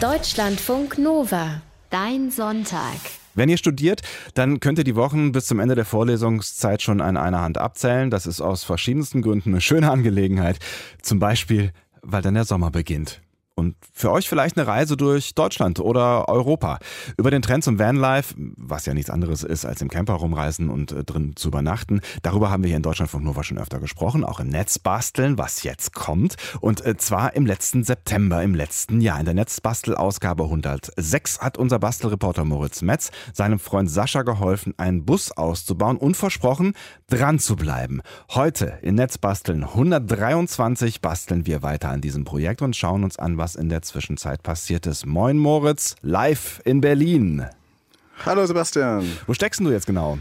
Deutschlandfunk Nova. Dein Sonntag. Wenn ihr studiert, dann könnt ihr die Wochen bis zum Ende der Vorlesungszeit schon an einer Hand abzählen. Das ist aus verschiedensten Gründen eine schöne Angelegenheit. Zum Beispiel, weil dann der Sommer beginnt. Und für euch vielleicht eine Reise durch Deutschland oder Europa. Über den Trend zum Vanlife, was ja nichts anderes ist, als im Camper rumreisen und äh, drin zu übernachten. Darüber haben wir hier in Deutschland von Nova schon öfter gesprochen. Auch im Netz basteln, was jetzt kommt. Und äh, zwar im letzten September, im letzten Jahr. In der Netzbastel-Ausgabe 106 hat unser Bastelreporter Moritz Metz seinem Freund Sascha geholfen, einen Bus auszubauen und versprochen, dran zu bleiben. Heute in Netzbasteln 123 basteln wir weiter an diesem Projekt und schauen uns an, was in der Zwischenzeit passiert ist. Moin Moritz, live in Berlin. Hallo Sebastian. Wo steckst du jetzt genau?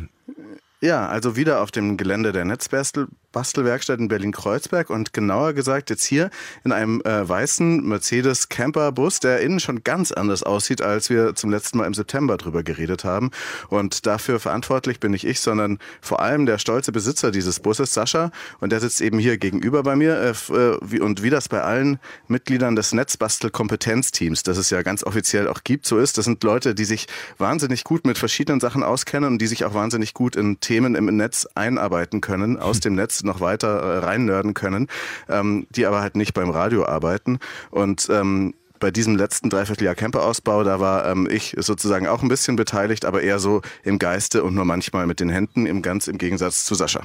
Ja, also wieder auf dem Gelände der Netzbastel Bastelwerkstatt in Berlin-Kreuzberg und genauer gesagt jetzt hier in einem äh, weißen Mercedes Camper Bus, der innen schon ganz anders aussieht, als wir zum letzten Mal im September drüber geredet haben. Und dafür verantwortlich bin nicht ich, sondern vor allem der stolze Besitzer dieses Busses, Sascha. Und der sitzt eben hier gegenüber bei mir. Äh, äh wie, und wie das bei allen Mitgliedern des Netzbastel-Kompetenzteams, das es ja ganz offiziell auch gibt, so ist, das sind Leute, die sich wahnsinnig gut mit verschiedenen Sachen auskennen und die sich auch wahnsinnig gut in Themen im Netz einarbeiten können, aus dem Netz noch weiter äh, reinnörden können, ähm, die aber halt nicht beim Radio arbeiten. Und ähm, bei diesem letzten Dreivierteljahr Camperausbau, da war ähm, ich sozusagen auch ein bisschen beteiligt, aber eher so im Geiste und nur manchmal mit den Händen, im ganz im Gegensatz zu Sascha.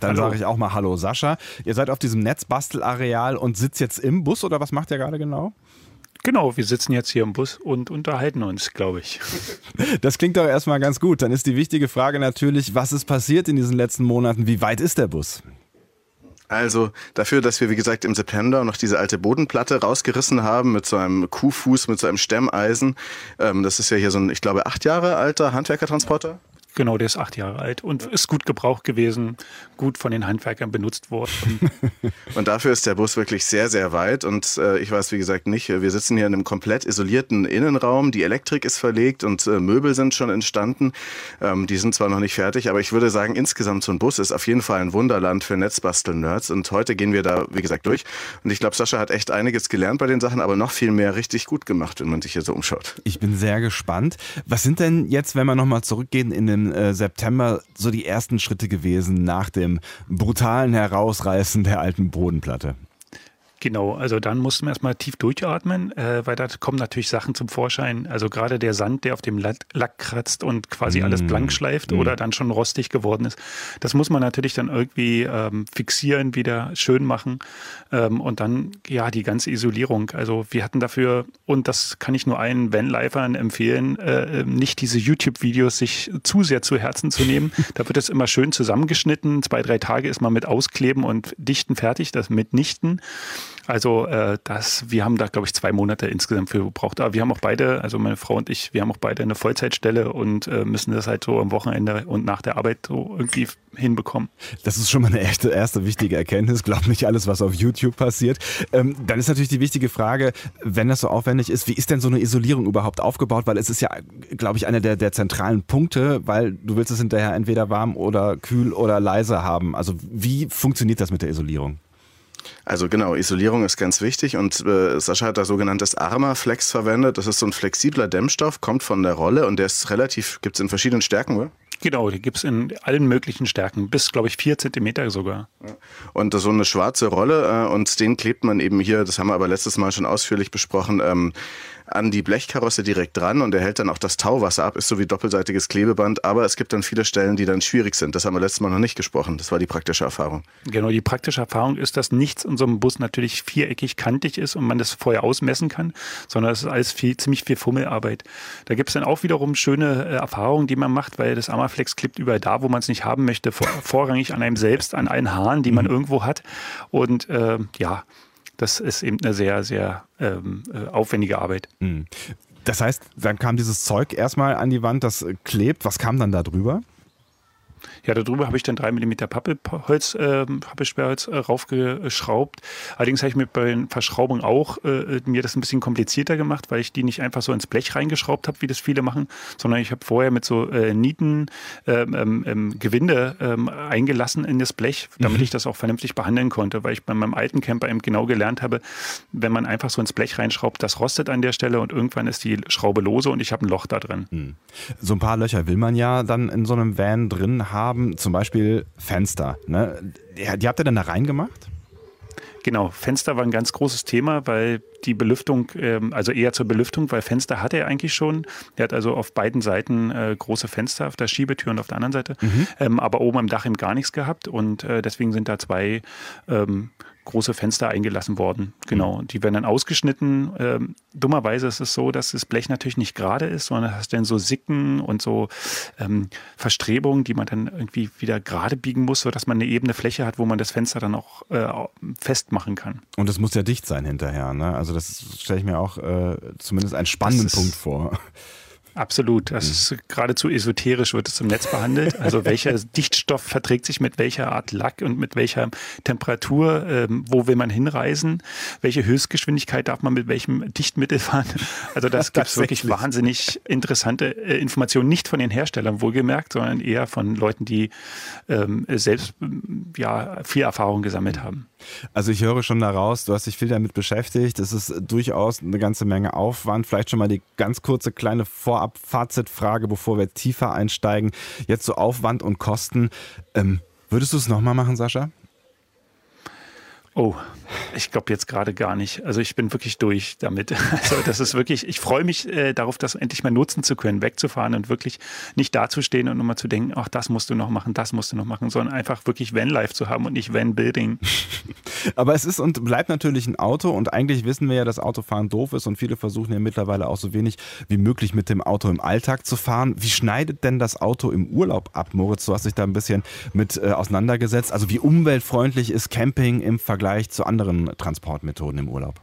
Dann sage ich auch mal Hallo Sascha. Ihr seid auf diesem Netzbastelareal und sitzt jetzt im Bus oder was macht ihr gerade genau? Genau, wir sitzen jetzt hier im Bus und unterhalten uns, glaube ich. Das klingt doch erstmal ganz gut. Dann ist die wichtige Frage natürlich, was ist passiert in diesen letzten Monaten? Wie weit ist der Bus? Also dafür, dass wir, wie gesagt, im September noch diese alte Bodenplatte rausgerissen haben mit so einem Kuhfuß, mit so einem Stemmeisen. Ähm, das ist ja hier so ein, ich glaube, acht Jahre alter Handwerkertransporter. Genau, der ist acht Jahre alt und ist gut gebraucht gewesen, gut von den Handwerkern benutzt worden. und dafür ist der Bus wirklich sehr, sehr weit. Und äh, ich weiß, wie gesagt, nicht. Wir sitzen hier in einem komplett isolierten Innenraum. Die Elektrik ist verlegt und äh, Möbel sind schon entstanden. Ähm, die sind zwar noch nicht fertig, aber ich würde sagen, insgesamt so ein Bus ist auf jeden Fall ein Wunderland für Netzbastel-Nerds. Und heute gehen wir da, wie gesagt, durch. Und ich glaube, Sascha hat echt einiges gelernt bei den Sachen, aber noch viel mehr richtig gut gemacht, wenn man sich hier so umschaut. Ich bin sehr gespannt. Was sind denn jetzt, wenn wir nochmal zurückgehen in den äh, September so die ersten Schritte gewesen nach dem brutalen Herausreißen der alten Bodenplatte? Genau, also dann mussten wir erstmal tief durchatmen, äh, weil da kommen natürlich Sachen zum Vorschein. Also gerade der Sand, der auf dem Lack, kratzt und quasi mm. alles blank schleift mm. oder dann schon rostig geworden ist. Das muss man natürlich dann irgendwie ähm, fixieren, wieder schön machen. Ähm, und dann, ja, die ganze Isolierung. Also wir hatten dafür, und das kann ich nur allen Vanlifern empfehlen, äh, ähm, nicht diese YouTube-Videos sich zu sehr zu Herzen zu nehmen. da wird es immer schön zusammengeschnitten. Zwei, drei Tage ist man mit Auskleben und Dichten fertig, das mitnichten. Also äh, das, wir haben da, glaube ich, zwei Monate insgesamt für gebraucht. Aber wir haben auch beide, also meine Frau und ich, wir haben auch beide eine Vollzeitstelle und äh, müssen das halt so am Wochenende und nach der Arbeit so irgendwie hinbekommen. Das ist schon mal eine erste, erste wichtige Erkenntnis. Glaub nicht alles, was auf YouTube passiert. Ähm, dann ist natürlich die wichtige Frage, wenn das so aufwendig ist, wie ist denn so eine Isolierung überhaupt aufgebaut? Weil es ist ja, glaube ich, einer der, der zentralen Punkte, weil du willst es hinterher entweder warm oder kühl oder leise haben. Also wie funktioniert das mit der Isolierung? Also genau, Isolierung ist ganz wichtig und äh, Sascha hat da sogenanntes Armaflex verwendet. Das ist so ein flexibler Dämmstoff, kommt von der Rolle und der ist relativ, gibt es in verschiedenen Stärken, oder? Genau, die gibt es in allen möglichen Stärken, bis, glaube ich, vier Zentimeter sogar. Und so eine schwarze Rolle äh, und den klebt man eben hier, das haben wir aber letztes Mal schon ausführlich besprochen, ähm, an die Blechkarosse direkt dran und er hält dann auch das Tauwasser ab, ist so wie doppelseitiges Klebeband, aber es gibt dann viele Stellen, die dann schwierig sind. Das haben wir letztes Mal noch nicht gesprochen. Das war die praktische Erfahrung. Genau, die praktische Erfahrung ist, dass nichts in so einem Bus natürlich viereckig kantig ist und man das vorher ausmessen kann, sondern es ist alles viel, ziemlich viel Fummelarbeit. Da gibt es dann auch wiederum schöne äh, Erfahrungen, die man macht, weil das Amaflex klebt überall da, wo man es nicht haben möchte, vor, vorrangig an einem selbst, an allen Haaren, die man mhm. irgendwo hat. Und äh, ja, das ist eben eine sehr, sehr ähm, äh, aufwendige Arbeit. Mhm. Das heißt, dann kam dieses Zeug erstmal an die Wand, das klebt. Was kam dann da drüber? Ja, darüber habe ich dann drei Millimeter Pappelholz, äh, Pappelsperrholz äh, raufgeschraubt. Allerdings habe ich mit bei den Verschraubungen auch äh, mir das ein bisschen komplizierter gemacht, weil ich die nicht einfach so ins Blech reingeschraubt habe, wie das viele machen, sondern ich habe vorher mit so äh, Nieten ähm, ähm, ähm Gewinde ähm, eingelassen in das Blech, damit mhm. ich das auch vernünftig behandeln konnte, weil ich bei meinem alten Camper eben genau gelernt habe, wenn man einfach so ins Blech reinschraubt, das rostet an der Stelle und irgendwann ist die Schraube lose und ich habe ein Loch da drin. Mhm. So ein paar Löcher will man ja dann in so einem Van drin haben, zum Beispiel Fenster. Ne? Die habt ihr dann da reingemacht? Genau, Fenster war ein ganz großes Thema, weil die Belüftung, ähm, also eher zur Belüftung, weil Fenster hatte er eigentlich schon. Er hat also auf beiden Seiten äh, große Fenster, auf der Schiebetür und auf der anderen Seite, mhm. ähm, aber oben am Dach eben gar nichts gehabt und äh, deswegen sind da zwei ähm, große Fenster eingelassen worden. Genau. Mhm. Die werden dann ausgeschnitten. Ähm, dummerweise ist es so, dass das Blech natürlich nicht gerade ist, sondern hast dann so Sicken und so ähm, Verstrebungen, die man dann irgendwie wieder gerade biegen muss, sodass man eine ebene Fläche hat, wo man das Fenster dann auch äh, festmachen kann. Und es muss ja dicht sein hinterher. Ne? Also das stelle ich mir auch äh, zumindest einen spannenden Punkt vor. Absolut. Das mhm. ist geradezu esoterisch, wird es im Netz behandelt. Also welcher Dichtstoff verträgt sich mit welcher Art Lack und mit welcher Temperatur? Ähm, wo will man hinreisen? Welche Höchstgeschwindigkeit darf man mit welchem Dichtmittel fahren? Also das gibt es wirklich wahnsinnig interessante äh, Informationen, nicht von den Herstellern wohlgemerkt, sondern eher von Leuten, die ähm, selbst ja, viel Erfahrung gesammelt haben. Also ich höre schon daraus, du hast dich viel damit beschäftigt. Es ist durchaus eine ganze Menge Aufwand. Vielleicht schon mal die ganz kurze kleine Vorab-Fazitfrage, bevor wir tiefer einsteigen. Jetzt so Aufwand und Kosten. Ähm, würdest du es nochmal machen, Sascha? Oh, ich glaube jetzt gerade gar nicht. Also ich bin wirklich durch damit. Also das ist wirklich, ich freue mich äh, darauf, das endlich mal nutzen zu können, wegzufahren und wirklich nicht dazustehen und nochmal zu denken, ach, das musst du noch machen, das musst du noch machen, sondern einfach wirklich Van-Life zu haben und nicht Van-Building. Aber es ist und bleibt natürlich ein Auto und eigentlich wissen wir ja, dass Autofahren doof ist und viele versuchen ja mittlerweile auch so wenig wie möglich mit dem Auto im Alltag zu fahren. Wie schneidet denn das Auto im Urlaub ab, Moritz? Du hast dich da ein bisschen mit äh, auseinandergesetzt. Also wie umweltfreundlich ist Camping im Vergleich zu anderen Transportmethoden im Urlaub?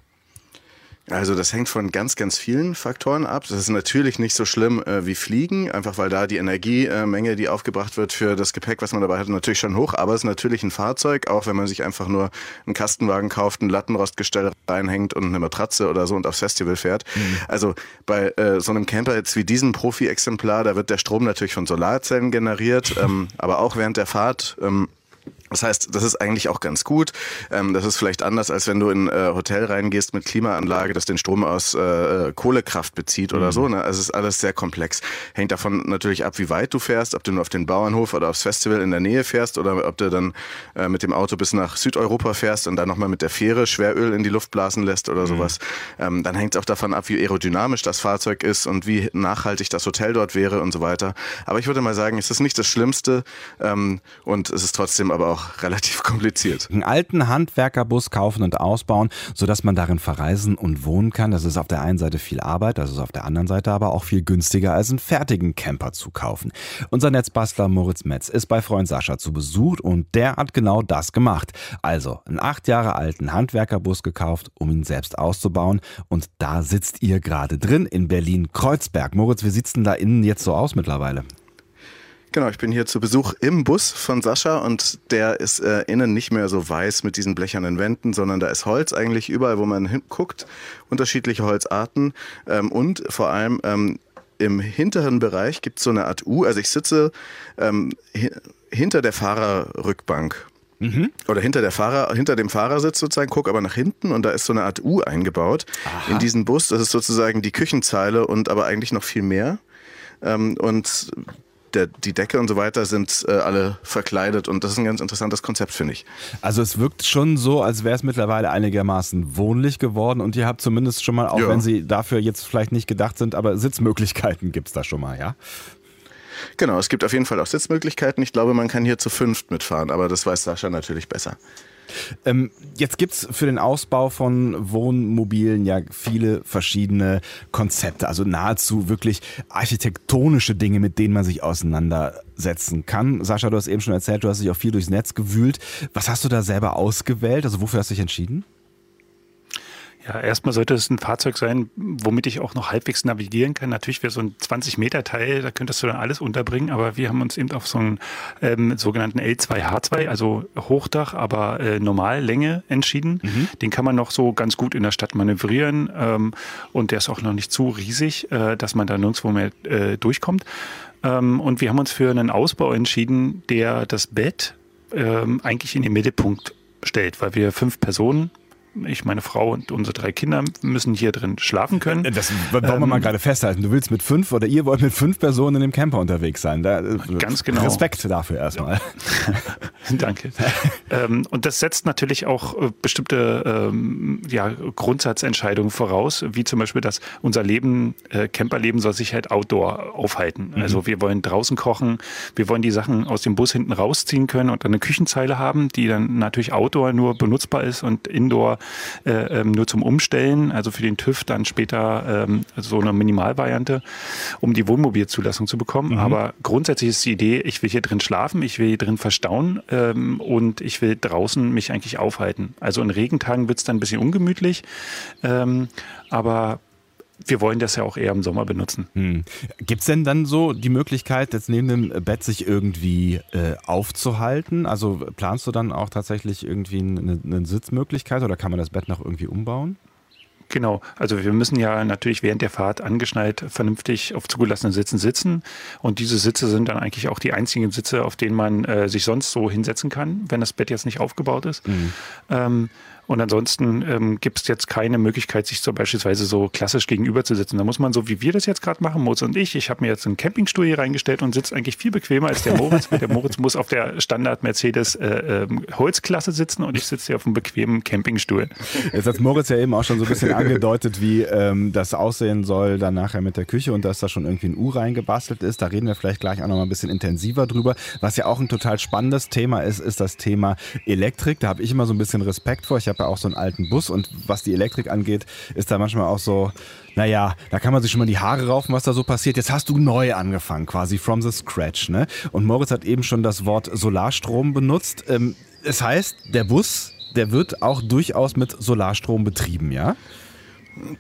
Also das hängt von ganz, ganz vielen Faktoren ab. Das ist natürlich nicht so schlimm äh, wie Fliegen, einfach weil da die Energiemenge, die aufgebracht wird für das Gepäck, was man dabei hat, natürlich schon hoch. Aber es ist natürlich ein Fahrzeug, auch wenn man sich einfach nur einen Kastenwagen kauft, ein Lattenrostgestell reinhängt und eine Matratze oder so und aufs Festival fährt. Mhm. Also bei äh, so einem Camper jetzt wie diesem Profi-Exemplar, da wird der Strom natürlich von Solarzellen generiert, ähm, aber auch während der Fahrt. Ähm, das heißt, das ist eigentlich auch ganz gut. Ähm, das ist vielleicht anders, als wenn du in ein äh, Hotel reingehst mit Klimaanlage, das den Strom aus äh, Kohlekraft bezieht oder mhm. so. Ne? Also es ist alles sehr komplex. Hängt davon natürlich ab, wie weit du fährst, ob du nur auf den Bauernhof oder aufs Festival in der Nähe fährst oder ob du dann äh, mit dem Auto bis nach Südeuropa fährst und dann nochmal mit der Fähre Schweröl in die Luft blasen lässt oder mhm. sowas. Ähm, dann hängt es auch davon ab, wie aerodynamisch das Fahrzeug ist und wie nachhaltig das Hotel dort wäre und so weiter. Aber ich würde mal sagen, es ist nicht das Schlimmste ähm, und es ist trotzdem aber auch auch relativ kompliziert. Einen alten Handwerkerbus kaufen und ausbauen, sodass man darin verreisen und wohnen kann. Das ist auf der einen Seite viel Arbeit, das ist auf der anderen Seite aber auch viel günstiger als einen fertigen Camper zu kaufen. Unser Netzbastler Moritz Metz ist bei Freund Sascha zu Besuch und der hat genau das gemacht. Also einen acht Jahre alten Handwerkerbus gekauft, um ihn selbst auszubauen und da sitzt ihr gerade drin in Berlin-Kreuzberg. Moritz, wie sieht's denn da innen jetzt so aus mittlerweile? Genau, ich bin hier zu Besuch im Bus von Sascha und der ist äh, innen nicht mehr so weiß mit diesen blechernen Wänden, sondern da ist Holz eigentlich überall, wo man hinguckt, unterschiedliche Holzarten ähm, und vor allem ähm, im hinteren Bereich gibt es so eine Art U. Also ich sitze ähm, hinter der Fahrerrückbank. Mhm. Oder hinter der Fahrer, hinter dem Fahrersitz sozusagen, guck aber nach hinten und da ist so eine Art U eingebaut Aha. in diesen Bus. Das ist sozusagen die Küchenzeile und aber eigentlich noch viel mehr. Ähm, und der, die Decke und so weiter sind äh, alle verkleidet und das ist ein ganz interessantes Konzept, finde ich. Also es wirkt schon so, als wäre es mittlerweile einigermaßen wohnlich geworden und ihr habt zumindest schon mal, auch ja. wenn sie dafür jetzt vielleicht nicht gedacht sind, aber Sitzmöglichkeiten gibt es da schon mal, ja? Genau, es gibt auf jeden Fall auch Sitzmöglichkeiten. Ich glaube, man kann hier zu fünft mitfahren, aber das weiß Sascha natürlich besser. Ähm, jetzt gibt es für den Ausbau von Wohnmobilen ja viele verschiedene Konzepte, also nahezu wirklich architektonische Dinge, mit denen man sich auseinandersetzen kann. Sascha, du hast eben schon erzählt, du hast dich auch viel durchs Netz gewühlt. Was hast du da selber ausgewählt? Also wofür hast du dich entschieden? Ja, erstmal sollte es ein Fahrzeug sein, womit ich auch noch halbwegs navigieren kann. Natürlich wäre so ein 20-Meter-Teil, da könntest du dann alles unterbringen, aber wir haben uns eben auf so einen ähm, sogenannten L2H2, also Hochdach, aber äh, Normallänge entschieden. Mhm. Den kann man noch so ganz gut in der Stadt manövrieren ähm, und der ist auch noch nicht zu riesig, äh, dass man da nirgendwo mehr äh, durchkommt. Ähm, und wir haben uns für einen Ausbau entschieden, der das Bett ähm, eigentlich in den Mittelpunkt stellt, weil wir fünf Personen ich, meine Frau und unsere drei Kinder müssen hier drin schlafen können. Das wollen wir ähm, mal gerade festhalten. Du willst mit fünf oder ihr wollt mit fünf Personen in dem Camper unterwegs sein. Da, äh, ganz genau. Respekt dafür erstmal. Danke. ähm, und das setzt natürlich auch äh, bestimmte ähm, ja, Grundsatzentscheidungen voraus, wie zum Beispiel, dass unser Leben, äh, Camperleben soll sich halt outdoor aufhalten. Mhm. Also wir wollen draußen kochen, wir wollen die Sachen aus dem Bus hinten rausziehen können und eine Küchenzeile haben, die dann natürlich outdoor nur benutzbar ist und indoor äh, ähm, nur zum Umstellen, also für den TÜV dann später ähm, so eine Minimalvariante, um die Wohnmobilzulassung zu bekommen. Mhm. Aber grundsätzlich ist die Idee, ich will hier drin schlafen, ich will hier drin verstauen ähm, und ich will draußen mich eigentlich aufhalten. Also in Regentagen wird es dann ein bisschen ungemütlich, ähm, aber wir wollen das ja auch eher im Sommer benutzen. Hm. Gibt es denn dann so die Möglichkeit, jetzt neben dem Bett sich irgendwie äh, aufzuhalten? Also planst du dann auch tatsächlich irgendwie eine, eine Sitzmöglichkeit oder kann man das Bett noch irgendwie umbauen? Genau, also wir müssen ja natürlich während der Fahrt angeschnallt vernünftig auf zugelassenen Sitzen sitzen. Und diese Sitze sind dann eigentlich auch die einzigen Sitze, auf denen man äh, sich sonst so hinsetzen kann, wenn das Bett jetzt nicht aufgebaut ist. Mhm. Ähm, und ansonsten ähm, gibt es jetzt keine Möglichkeit, sich so beispielsweise so klassisch gegenüberzusitzen. Da muss man so, wie wir das jetzt gerade machen, Moritz und ich. Ich habe mir jetzt einen Campingstuhl hier reingestellt und sitze eigentlich viel bequemer als der Moritz, weil der Moritz muss auf der Standard Mercedes äh, äh, Holzklasse sitzen und ich sitze hier auf einem bequemen Campingstuhl. Jetzt hat Moritz ja eben auch schon so ein bisschen angedeutet, wie ähm, das aussehen soll dann nachher mit der Küche und dass da schon irgendwie ein U reingebastelt ist. Da reden wir vielleicht gleich auch noch mal ein bisschen intensiver drüber. Was ja auch ein total spannendes Thema ist, ist das Thema Elektrik. Da habe ich immer so ein bisschen Respekt vor. Ich habe ja auch so einen alten Bus und was die Elektrik angeht, ist da manchmal auch so, naja, da kann man sich schon mal die Haare raufen, was da so passiert. Jetzt hast du neu angefangen, quasi from the scratch. Ne? Und Moritz hat eben schon das Wort Solarstrom benutzt. Ähm, es heißt, der Bus, der wird auch durchaus mit Solarstrom betrieben, ja?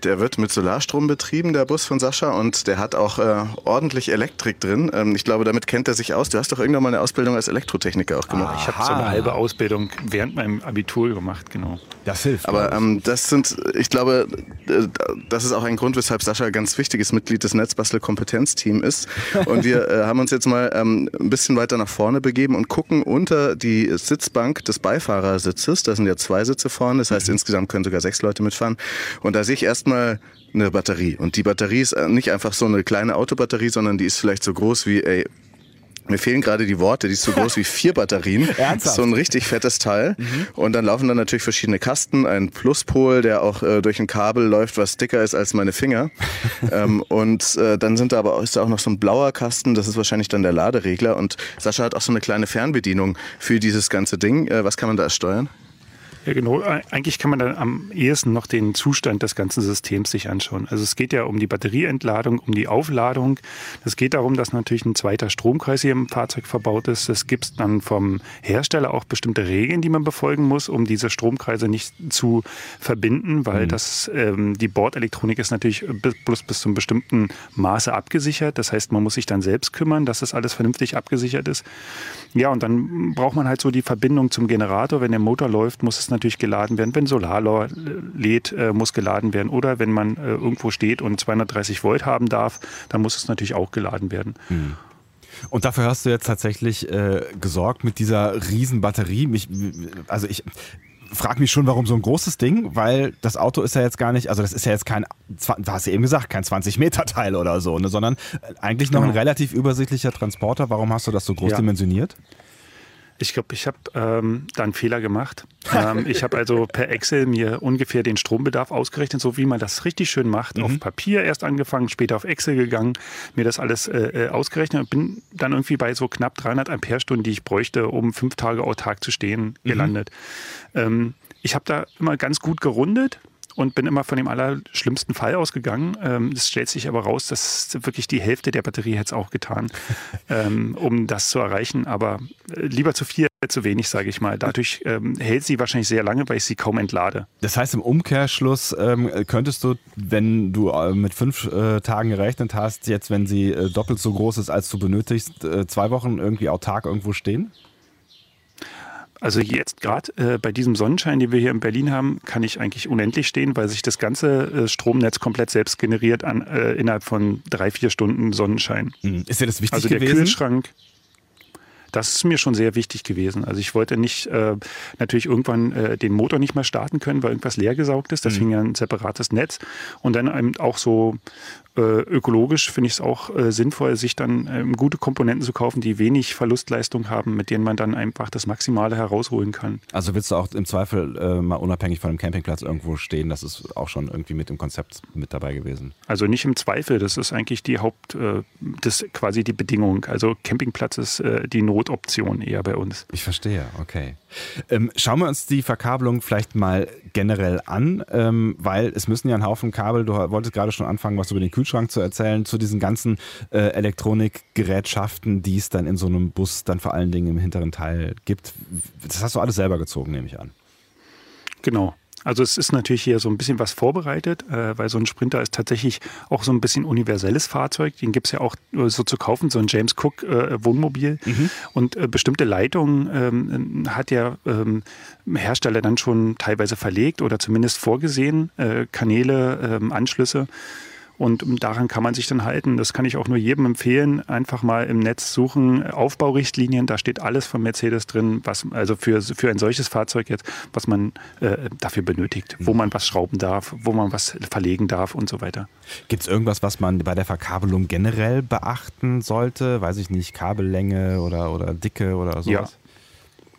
Der wird mit Solarstrom betrieben, der Bus von Sascha, und der hat auch äh, ordentlich Elektrik drin. Ähm, ich glaube, damit kennt er sich aus. Du hast doch irgendwann mal eine Ausbildung als Elektrotechniker auch gemacht. Ah, ich habe so eine halbe Ausbildung während meinem Abitur gemacht, genau. Das hilft. Aber ähm, das sind, ich glaube, äh, das ist auch ein Grund, weshalb Sascha ganz wichtiges Mitglied des Netzbastel-Kompetenzteams ist. Und wir äh, haben uns jetzt mal ähm, ein bisschen weiter nach vorne begeben und gucken unter die Sitzbank des Beifahrersitzes. Da sind ja zwei Sitze vorne, das heißt, mhm. insgesamt können sogar sechs Leute mitfahren. Und da sehe ich erstmal eine Batterie. Und die Batterie ist äh, nicht einfach so eine kleine Autobatterie, sondern die ist vielleicht so groß wie, ey, mir fehlen gerade die Worte, die ist so groß wie vier Batterien. Ernsthaft? So ein richtig fettes Teil. Mhm. Und dann laufen dann natürlich verschiedene Kasten, ein Pluspol, der auch äh, durch ein Kabel läuft, was dicker ist als meine Finger. ähm, und äh, dann sind da aber ist da auch noch so ein blauer Kasten, das ist wahrscheinlich dann der Laderegler. Und Sascha hat auch so eine kleine Fernbedienung für dieses ganze Ding. Äh, was kann man da steuern? Ja, genau. Eigentlich kann man dann am ehesten noch den Zustand des ganzen Systems sich anschauen. Also es geht ja um die Batterieentladung, um die Aufladung. Es geht darum, dass natürlich ein zweiter Stromkreis hier im Fahrzeug verbaut ist. Es gibt dann vom Hersteller auch bestimmte Regeln, die man befolgen muss, um diese Stromkreise nicht zu verbinden, weil mhm. das ähm, die Bordelektronik ist natürlich bloß bis zum bestimmten Maße abgesichert. Das heißt, man muss sich dann selbst kümmern, dass das alles vernünftig abgesichert ist. Ja, und dann braucht man halt so die Verbindung zum Generator. Wenn der Motor läuft, muss es natürlich geladen werden. Wenn Solar lädt, äh, muss geladen werden. Oder wenn man äh, irgendwo steht und 230 Volt haben darf, dann muss es natürlich auch geladen werden. Mhm. Und dafür hast du jetzt tatsächlich äh, gesorgt mit dieser riesen Batterie. Mich, also ich frage mich schon, warum so ein großes Ding, weil das Auto ist ja jetzt gar nicht, also das ist ja jetzt kein, da hast du eben gesagt, kein 20 Meter Teil oder so, ne, sondern eigentlich noch genau. ein relativ übersichtlicher Transporter. Warum hast du das so groß ja. dimensioniert? Ich glaube, ich habe ähm, da einen Fehler gemacht. Ähm, ich habe also per Excel mir ungefähr den Strombedarf ausgerechnet, so wie man das richtig schön macht. Mhm. Auf Papier erst angefangen, später auf Excel gegangen, mir das alles äh, äh ausgerechnet und bin dann irgendwie bei so knapp 300 Ampere-Stunden, die ich bräuchte, um fünf Tage autark zu stehen, mhm. gelandet. Mhm. Ähm, ich habe da immer ganz gut gerundet und bin immer von dem allerschlimmsten Fall ausgegangen. Ähm, es stellt sich aber raus, dass wirklich die Hälfte der Batterie hätte es auch getan, ähm, um das zu erreichen. Aber äh, lieber zu viel als zu wenig, sage ich mal. Dadurch ähm, hält sie wahrscheinlich sehr lange, weil ich sie kaum entlade. Das heißt, im Umkehrschluss ähm, könntest du, wenn du äh, mit fünf äh, Tagen gerechnet hast, jetzt, wenn sie äh, doppelt so groß ist, als du benötigst, äh, zwei Wochen irgendwie autark irgendwo stehen? Also jetzt gerade äh, bei diesem Sonnenschein, den wir hier in Berlin haben, kann ich eigentlich unendlich stehen, weil sich das ganze äh, Stromnetz komplett selbst generiert an, äh, innerhalb von drei, vier Stunden Sonnenschein. Hm. Ist dir das wichtig also der gewesen? Kühlschrank. Das ist mir schon sehr wichtig gewesen. Also ich wollte nicht äh, natürlich irgendwann äh, den Motor nicht mehr starten können, weil irgendwas leer gesaugt ist. Deswegen ja ein separates Netz. Und dann eben auch so ökologisch finde ich es auch äh, sinnvoll, sich dann ähm, gute Komponenten zu kaufen, die wenig Verlustleistung haben, mit denen man dann einfach das Maximale herausholen kann. Also willst du auch im Zweifel äh, mal unabhängig von dem Campingplatz irgendwo stehen? Das ist auch schon irgendwie mit dem Konzept mit dabei gewesen. Also nicht im Zweifel, das ist eigentlich die Haupt, äh, das quasi die Bedingung. Also Campingplatz ist äh, die Notoption eher bei uns. Ich verstehe, okay. Ähm, schauen wir uns die Verkabelung vielleicht mal generell an, ähm, weil es müssen ja ein Haufen Kabel, du wolltest gerade schon anfangen, was über den Kühlschrank zu erzählen, zu diesen ganzen äh, Elektronikgerätschaften, die es dann in so einem Bus dann vor allen Dingen im hinteren Teil gibt. Das hast du alles selber gezogen, nehme ich an. Genau. Also es ist natürlich hier so ein bisschen was vorbereitet, äh, weil so ein Sprinter ist tatsächlich auch so ein bisschen universelles Fahrzeug. Den gibt es ja auch äh, so zu kaufen, so ein James Cook äh, Wohnmobil. Mhm. Und äh, bestimmte Leitungen ähm, hat der ähm, Hersteller dann schon teilweise verlegt oder zumindest vorgesehen, äh, Kanäle, ähm, Anschlüsse. Und daran kann man sich dann halten. Das kann ich auch nur jedem empfehlen. Einfach mal im Netz suchen, Aufbaurichtlinien, da steht alles von Mercedes drin, was, also für, für ein solches Fahrzeug jetzt, was man äh, dafür benötigt, wo man was schrauben darf, wo man was verlegen darf und so weiter. Gibt es irgendwas, was man bei der Verkabelung generell beachten sollte? Weiß ich nicht, Kabellänge oder, oder Dicke oder sowas? Ja.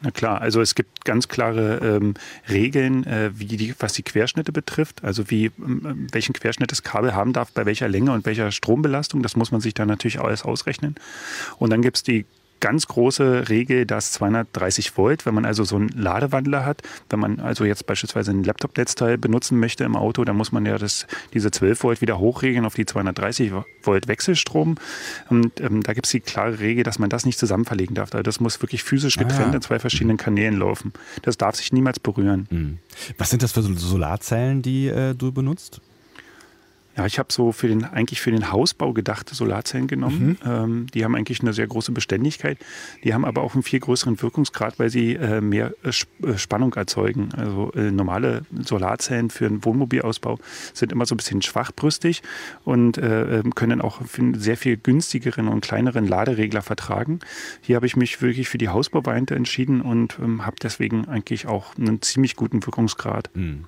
Na klar, also es gibt ganz klare ähm, Regeln, äh, wie die, was die Querschnitte betrifft, also wie ähm, welchen Querschnitt das Kabel haben darf, bei welcher Länge und welcher Strombelastung. Das muss man sich dann natürlich alles ausrechnen. Und dann gibt es die ganz große Regel, dass 230 Volt, wenn man also so einen Ladewandler hat, wenn man also jetzt beispielsweise ein Laptop-Netzteil benutzen möchte im Auto, dann muss man ja das, diese 12 Volt wieder hochregeln auf die 230 Volt Wechselstrom. Und ähm, da gibt es die klare Regel, dass man das nicht zusammen verlegen darf. Also das muss wirklich physisch getrennt ah. in zwei verschiedenen Kanälen laufen. Das darf sich niemals berühren. Hm. Was sind das für Solarzellen, die äh, du benutzt? Ja, ich habe so für den, eigentlich für den Hausbau gedachte Solarzellen genommen. Mhm. Ähm, die haben eigentlich eine sehr große Beständigkeit. Die haben aber auch einen viel größeren Wirkungsgrad, weil sie äh, mehr äh, äh Spannung erzeugen. Also äh, normale Solarzellen für einen Wohnmobilausbau sind immer so ein bisschen schwachbrüstig und äh, ähm, können auch einen sehr viel günstigeren und kleineren Laderegler vertragen. Hier habe ich mich wirklich für die Hausbauvariante entschieden und ähm, habe deswegen eigentlich auch einen ziemlich guten Wirkungsgrad. Mhm.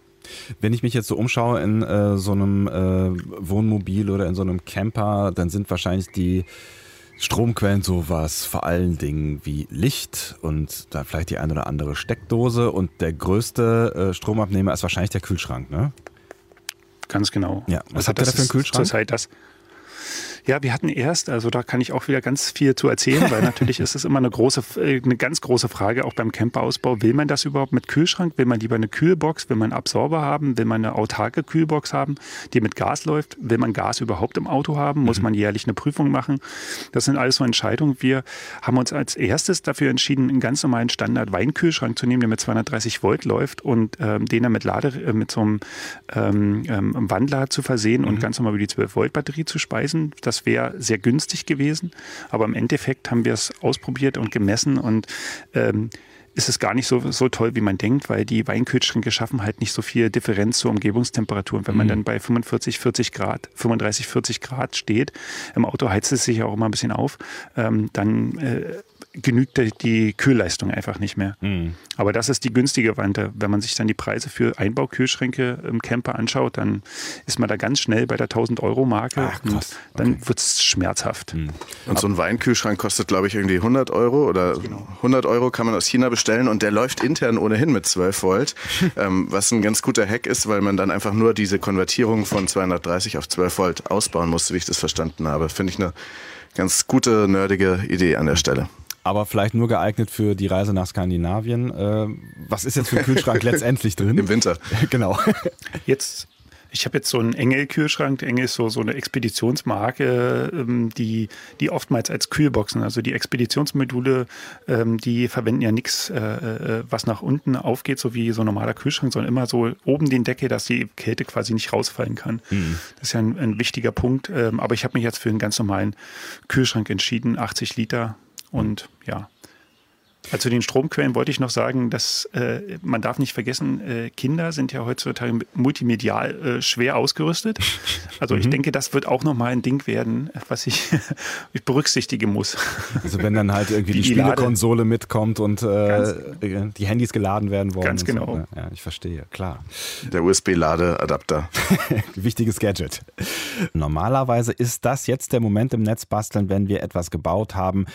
Wenn ich mich jetzt so umschaue in äh, so einem äh, Wohnmobil oder in so einem Camper, dann sind wahrscheinlich die Stromquellen sowas vor allen Dingen wie Licht und da vielleicht die eine oder andere Steckdose und der größte äh, Stromabnehmer ist wahrscheinlich der Kühlschrank, ne? Ganz genau. Ja, was habt ihr da für einen Kühlschrank? Zurzeit das. Ja, wir hatten erst, also da kann ich auch wieder ganz viel zu erzählen, weil natürlich ist es immer eine große, äh, eine ganz große Frage, auch beim Camperausbau. Will man das überhaupt mit Kühlschrank? Will man lieber eine Kühlbox? Will man einen Absorber haben? Will man eine autarke Kühlbox haben, die mit Gas läuft? Will man Gas überhaupt im Auto haben? Muss mhm. man jährlich eine Prüfung machen? Das sind alles so Entscheidungen. Wir haben uns als erstes dafür entschieden, einen ganz normalen Standard Weinkühlschrank zu nehmen, der mit 230 Volt läuft und ähm, den dann mit Lade, äh, mit so einem ähm, ähm, Wandler zu versehen mhm. und ganz normal über die 12 Volt Batterie zu speisen. Das wäre sehr günstig gewesen. Aber im Endeffekt haben wir es ausprobiert und gemessen und ähm, ist es gar nicht so, so toll, wie man denkt, weil die Weinkühlschränke schaffen halt nicht so viel Differenz zur Umgebungstemperatur. Und wenn man mhm. dann bei 45, 40 Grad, 35, 40 Grad steht, im Auto heizt es sich auch immer ein bisschen auf, ähm, dann äh, genügt die Kühlleistung einfach nicht mehr. Mhm. Aber das ist die günstige Wante. Wenn man sich dann die Preise für Einbaukühlschränke im Camper anschaut, dann ist man da ganz schnell bei der 1000-Euro-Marke und dann okay. wird es schmerzhaft. Mhm. Und so ein Weinkühlschrank kostet, glaube ich, irgendwie 100 Euro oder genau. 100 Euro kann man aus China bestellen und der läuft intern ohnehin mit 12 Volt, ähm, was ein ganz guter Hack ist, weil man dann einfach nur diese Konvertierung von 230 auf 12 Volt ausbauen muss, wie ich das verstanden habe. Finde ich eine ganz gute, nerdige Idee an der Stelle. Aber vielleicht nur geeignet für die Reise nach Skandinavien. Äh, was ist jetzt für ein Kühlschrank letztendlich drin? Im Winter. genau. Jetzt ich habe jetzt so einen Engel-Kühlschrank. Engel ist so, so eine Expeditionsmarke, ähm, die, die oftmals als Kühlboxen, also die Expeditionsmodule, ähm, die verwenden ja nichts, äh, äh, was nach unten aufgeht, so wie so ein normaler Kühlschrank, sondern immer so oben den Deckel, dass die Kälte quasi nicht rausfallen kann. Mhm. Das ist ja ein, ein wichtiger Punkt. Ähm, aber ich habe mich jetzt für einen ganz normalen Kühlschrank entschieden, 80 Liter. Und ja, also den Stromquellen wollte ich noch sagen, dass äh, man darf nicht vergessen, äh, Kinder sind ja heutzutage multimedial äh, schwer ausgerüstet. Also mhm. ich denke, das wird auch nochmal ein Ding werden, was ich, ich berücksichtigen muss. Also wenn dann halt irgendwie die, die Spielekonsole mitkommt und äh, genau. die Handys geladen werden wollen. Ganz genau. So. Ne? Ja, ich verstehe, klar. Der USB-Ladeadapter. Wichtiges Gadget. Normalerweise ist das jetzt der Moment im Netz basteln, wenn wir etwas gebaut haben,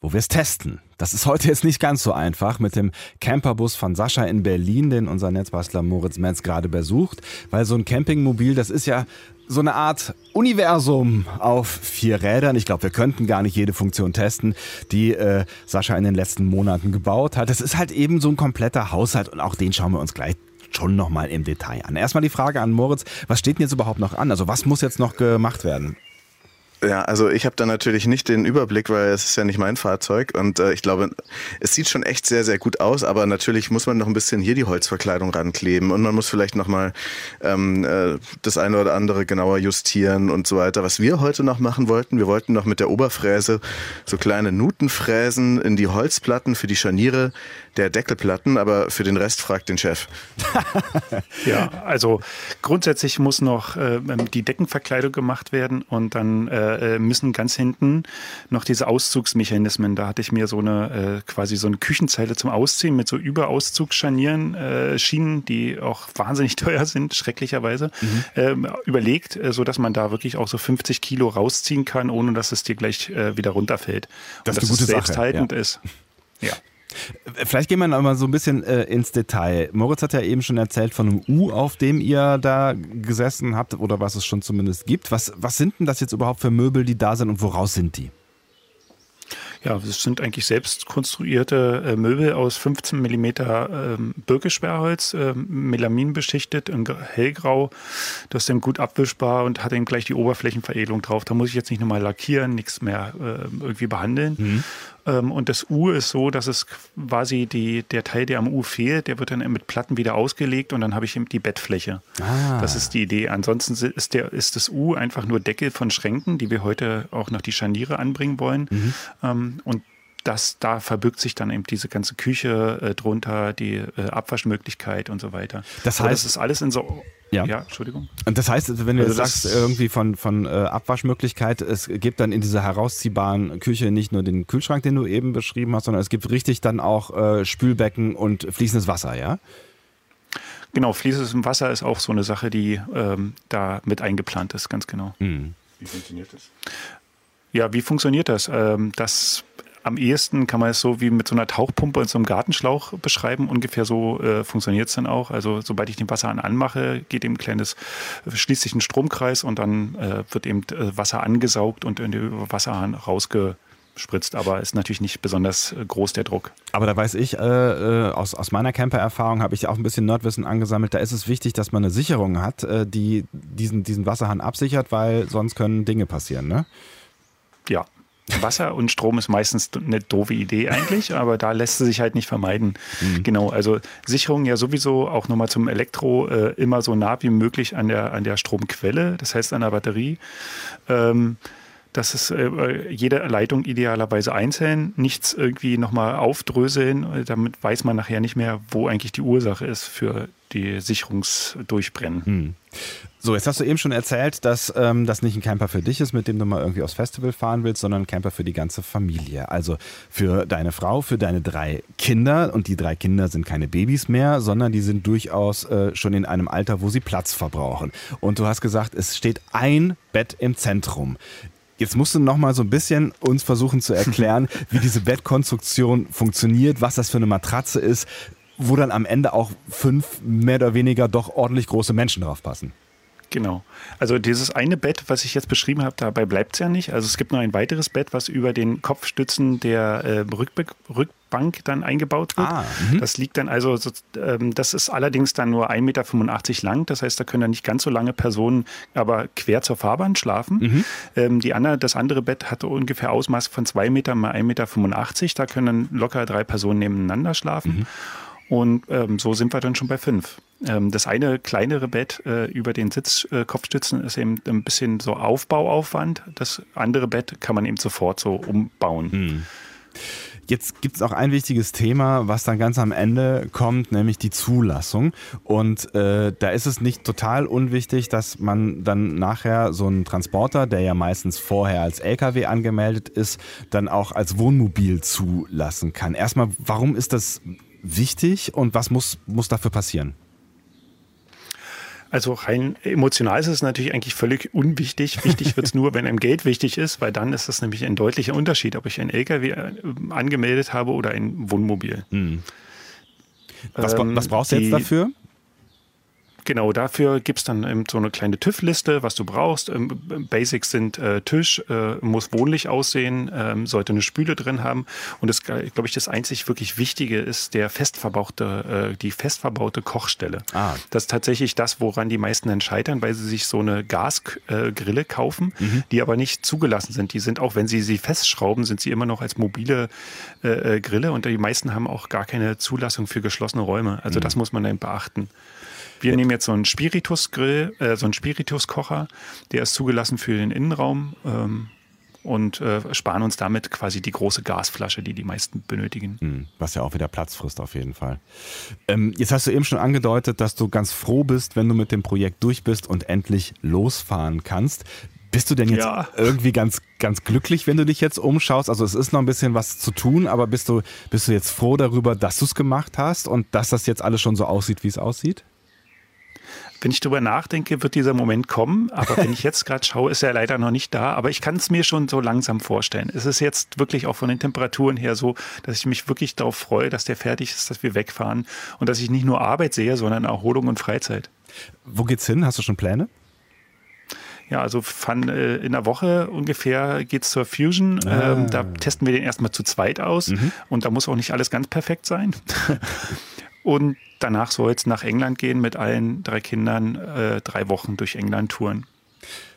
wo wir es testen. Das ist heute jetzt nicht ganz so einfach mit dem Camperbus von Sascha in Berlin, den unser Netzbastler Moritz Metz gerade besucht, weil so ein Campingmobil, das ist ja so eine Art Universum auf vier Rädern. Ich glaube, wir könnten gar nicht jede Funktion testen, die äh, Sascha in den letzten Monaten gebaut hat. Das ist halt eben so ein kompletter Haushalt und auch den schauen wir uns gleich schon nochmal im Detail an. Erstmal die Frage an Moritz, was steht denn jetzt überhaupt noch an? Also was muss jetzt noch gemacht werden? Ja, also ich habe da natürlich nicht den Überblick, weil es ist ja nicht mein Fahrzeug und äh, ich glaube, es sieht schon echt sehr, sehr gut aus, aber natürlich muss man noch ein bisschen hier die Holzverkleidung rankleben und man muss vielleicht nochmal ähm, äh, das eine oder andere genauer justieren und so weiter. Was wir heute noch machen wollten, wir wollten noch mit der Oberfräse so kleine Nuten fräsen in die Holzplatten für die Scharniere der Deckelplatten, aber für den Rest fragt den Chef. ja, also grundsätzlich muss noch äh, die Deckenverkleidung gemacht werden und dann äh, äh, müssen ganz hinten noch diese Auszugsmechanismen. Da hatte ich mir so eine äh, quasi so eine Küchenzeile zum Ausziehen mit so Überauszugsscharnieren, äh, Schienen, die auch wahnsinnig teuer sind, schrecklicherweise, mhm. ähm, überlegt, äh, so dass man da wirklich auch so 50 Kilo rausziehen kann, ohne dass es dir gleich äh, wieder runterfällt. Das, Und dass es selbsthaltend ja. ist. Ja. Vielleicht gehen wir noch mal so ein bisschen äh, ins Detail. Moritz hat ja eben schon erzählt von einem U, auf dem ihr da gesessen habt oder was es schon zumindest gibt. Was, was sind denn das jetzt überhaupt für Möbel, die da sind und woraus sind die? Ja, das sind eigentlich selbst konstruierte äh, Möbel aus 15 mm ähm, Birkesperrholz, äh, Melamin beschichtet in hellgrau. Das ist dann gut abwischbar und hat dann gleich die Oberflächenveredelung drauf. Da muss ich jetzt nicht nochmal lackieren, nichts mehr äh, irgendwie behandeln. Mhm. Ähm, und das U ist so, dass es quasi die, der Teil, der am U fehlt, der wird dann mit Platten wieder ausgelegt und dann habe ich die Bettfläche. Ah. Das ist die Idee. Ansonsten ist, der, ist das U einfach nur Deckel von Schränken, die wir heute auch noch die Scharniere anbringen wollen. Mhm. Ähm, und das, da verbirgt sich dann eben diese ganze Küche äh, drunter, die äh, Abwaschmöglichkeit und so weiter. Das heißt, das ist alles in so ja. ja, Entschuldigung. Und das heißt, wenn du also sagst, irgendwie von, von äh, Abwaschmöglichkeit, es gibt dann in dieser herausziehbaren Küche nicht nur den Kühlschrank, den du eben beschrieben hast, sondern es gibt richtig dann auch äh, Spülbecken und fließendes Wasser, ja? Genau, fließendes Wasser ist auch so eine Sache, die ähm, da mit eingeplant ist, ganz genau. Mhm. Wie funktioniert das? Ja, wie funktioniert das? Ähm, das am ehesten kann man es so wie mit so einer Tauchpumpe in so einem Gartenschlauch beschreiben. Ungefähr so äh, funktioniert es dann auch. Also sobald ich den Wasserhahn anmache, geht eben ein kleines, schließt sich ein Stromkreis und dann äh, wird eben äh, Wasser angesaugt und in den Wasserhahn rausgespritzt. Aber ist natürlich nicht besonders äh, groß der Druck. Aber da weiß ich, äh, äh, aus, aus meiner Camper-Erfahrung habe ich auch ein bisschen Nordwissen angesammelt, da ist es wichtig, dass man eine Sicherung hat, äh, die diesen, diesen Wasserhahn absichert, weil sonst können Dinge passieren, ne? Ja, Wasser und Strom ist meistens eine doofe Idee eigentlich, aber da lässt es sich halt nicht vermeiden. Mhm. Genau, also Sicherung ja sowieso auch nochmal zum Elektro äh, immer so nah wie möglich an der, an der Stromquelle, das heißt an der Batterie. Ähm, dass es äh, jede Leitung idealerweise einzeln, nichts irgendwie nochmal aufdröseln, damit weiß man nachher nicht mehr, wo eigentlich die Ursache ist für die Sicherungsdurchbrennen. Hm. So, jetzt hast du eben schon erzählt, dass ähm, das nicht ein Camper für dich ist, mit dem du mal irgendwie aufs Festival fahren willst, sondern ein Camper für die ganze Familie. Also für deine Frau, für deine drei Kinder. Und die drei Kinder sind keine Babys mehr, sondern die sind durchaus äh, schon in einem Alter, wo sie Platz verbrauchen. Und du hast gesagt, es steht ein Bett im Zentrum. Jetzt musst du noch mal so ein bisschen uns versuchen zu erklären, wie diese Bettkonstruktion funktioniert, was das für eine Matratze ist, wo dann am Ende auch fünf mehr oder weniger doch ordentlich große Menschen drauf passen. Genau. Also dieses eine Bett, was ich jetzt beschrieben habe, dabei bleibt es ja nicht. Also es gibt noch ein weiteres Bett, was über den Kopfstützen der äh, Rückbe Rückbank dann eingebaut wird. Ah, mhm. das liegt dann also, ähm, das ist allerdings dann nur 1,85 Meter lang. Das heißt, da können dann nicht ganz so lange Personen aber quer zur Fahrbahn schlafen. Mhm. Ähm, die andere, das andere Bett hat ungefähr Ausmaß von 2 Meter mal 1,85 Meter. Da können dann locker drei Personen nebeneinander schlafen. Mhm. Und ähm, so sind wir dann schon bei fünf. Ähm, das eine kleinere Bett äh, über den Sitzkopfstützen äh, ist eben ein bisschen so Aufbauaufwand. Das andere Bett kann man eben sofort so umbauen. Hm. Jetzt gibt es auch ein wichtiges Thema, was dann ganz am Ende kommt, nämlich die Zulassung. Und äh, da ist es nicht total unwichtig, dass man dann nachher so einen Transporter, der ja meistens vorher als LKW angemeldet ist, dann auch als Wohnmobil zulassen kann. Erstmal, warum ist das wichtig und was muss, muss dafür passieren? Also rein emotional ist es natürlich eigentlich völlig unwichtig. Wichtig wird es nur, wenn einem Geld wichtig ist, weil dann ist das nämlich ein deutlicher Unterschied, ob ich ein LKW äh, angemeldet habe oder ein Wohnmobil. Hm. Was, ähm, was brauchst du jetzt dafür? Genau, dafür gibt es dann so eine kleine TÜV-Liste, was du brauchst. Ähm, Basics sind äh, Tisch, äh, muss wohnlich aussehen, ähm, sollte eine Spüle drin haben. Und das, glaube ich, das einzig wirklich Wichtige ist der fest verbaute, äh, die fest verbaute Kochstelle. Ah. Das ist tatsächlich das, woran die meisten dann scheitern, weil sie sich so eine Gasgrille kaufen, mhm. die aber nicht zugelassen sind. Die sind auch, wenn sie sie festschrauben, sind sie immer noch als mobile äh, äh, Grille und die meisten haben auch gar keine Zulassung für geschlossene Räume. Also mhm. das muss man dann beachten. Wir ja. nehmen jetzt so einen Spiritusgrill, äh, so einen Spirituskocher, der ist zugelassen für den Innenraum ähm, und äh, sparen uns damit quasi die große Gasflasche, die die meisten benötigen. Hm, was ja auch wieder Platz frisst auf jeden Fall. Ähm, jetzt hast du eben schon angedeutet, dass du ganz froh bist, wenn du mit dem Projekt durch bist und endlich losfahren kannst. Bist du denn jetzt ja. irgendwie ganz, ganz glücklich, wenn du dich jetzt umschaust? Also es ist noch ein bisschen was zu tun, aber bist du, bist du jetzt froh darüber, dass du es gemacht hast und dass das jetzt alles schon so aussieht, wie es aussieht? Wenn ich darüber nachdenke, wird dieser Moment kommen. Aber wenn ich jetzt gerade schaue, ist er leider noch nicht da. Aber ich kann es mir schon so langsam vorstellen. Es ist jetzt wirklich auch von den Temperaturen her so, dass ich mich wirklich darauf freue, dass der fertig ist, dass wir wegfahren und dass ich nicht nur Arbeit sehe, sondern Erholung und Freizeit. Wo geht's hin? Hast du schon Pläne? Ja, also von, äh, in einer Woche ungefähr geht es zur Fusion. Ah. Ähm, da testen wir den erstmal zu zweit aus. Mhm. Und da muss auch nicht alles ganz perfekt sein. Und danach soll es nach England gehen mit allen drei Kindern, äh, drei Wochen durch England touren.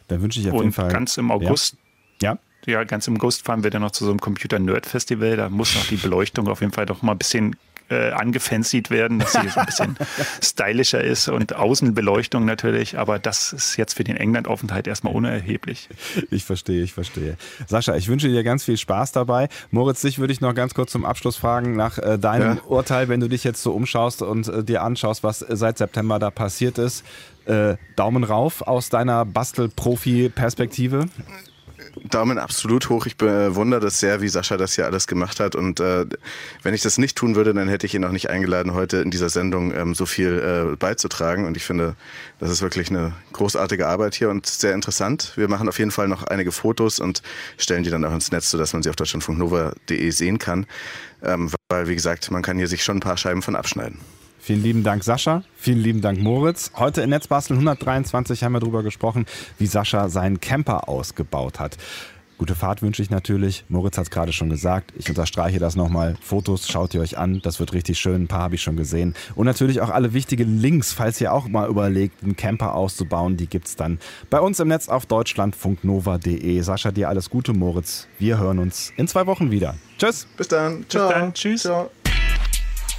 Da wünsche ich auf Und jeden Fall. Ganz im August. Ja. ja. ganz im August fahren wir dann noch zu so einem Computer-Nerd-Festival. Da muss noch die Beleuchtung auf jeden Fall doch mal ein bisschen äh, angefanzied werden, dass sie so ein bisschen stylischer ist und Außenbeleuchtung natürlich, aber das ist jetzt für den England-Aufenthalt erstmal unerheblich. Ich verstehe, ich verstehe. Sascha, ich wünsche dir ganz viel Spaß dabei. Moritz, dich würde ich noch ganz kurz zum Abschluss fragen, nach äh, deinem ja. Urteil, wenn du dich jetzt so umschaust und äh, dir anschaust, was seit September da passiert ist. Äh, Daumen rauf aus deiner Bastel-Profi-Perspektive. Daumen absolut hoch. Ich bewundere das sehr, wie Sascha das hier alles gemacht hat. Und äh, wenn ich das nicht tun würde, dann hätte ich ihn auch nicht eingeladen, heute in dieser Sendung ähm, so viel äh, beizutragen. Und ich finde, das ist wirklich eine großartige Arbeit hier und sehr interessant. Wir machen auf jeden Fall noch einige Fotos und stellen die dann auch ins Netz, sodass man sie auf deutschlandfunknova.de sehen kann. Ähm, weil, wie gesagt, man kann hier sich schon ein paar Scheiben von abschneiden. Vielen lieben Dank, Sascha. Vielen lieben Dank, Moritz. Heute in Netzbastel 123 haben wir darüber gesprochen, wie Sascha seinen Camper ausgebaut hat. Gute Fahrt wünsche ich natürlich. Moritz hat es gerade schon gesagt. Ich unterstreiche das nochmal. Fotos schaut ihr euch an. Das wird richtig schön. Ein paar habe ich schon gesehen. Und natürlich auch alle wichtigen Links, falls ihr auch mal überlegt, einen Camper auszubauen. Die gibt es dann bei uns im Netz auf deutschlandfunknova.de. Sascha, dir alles Gute, Moritz. Wir hören uns in zwei Wochen wieder. Tschüss. Bis dann. Ciao. Bis dann. Tschüss. Ciao.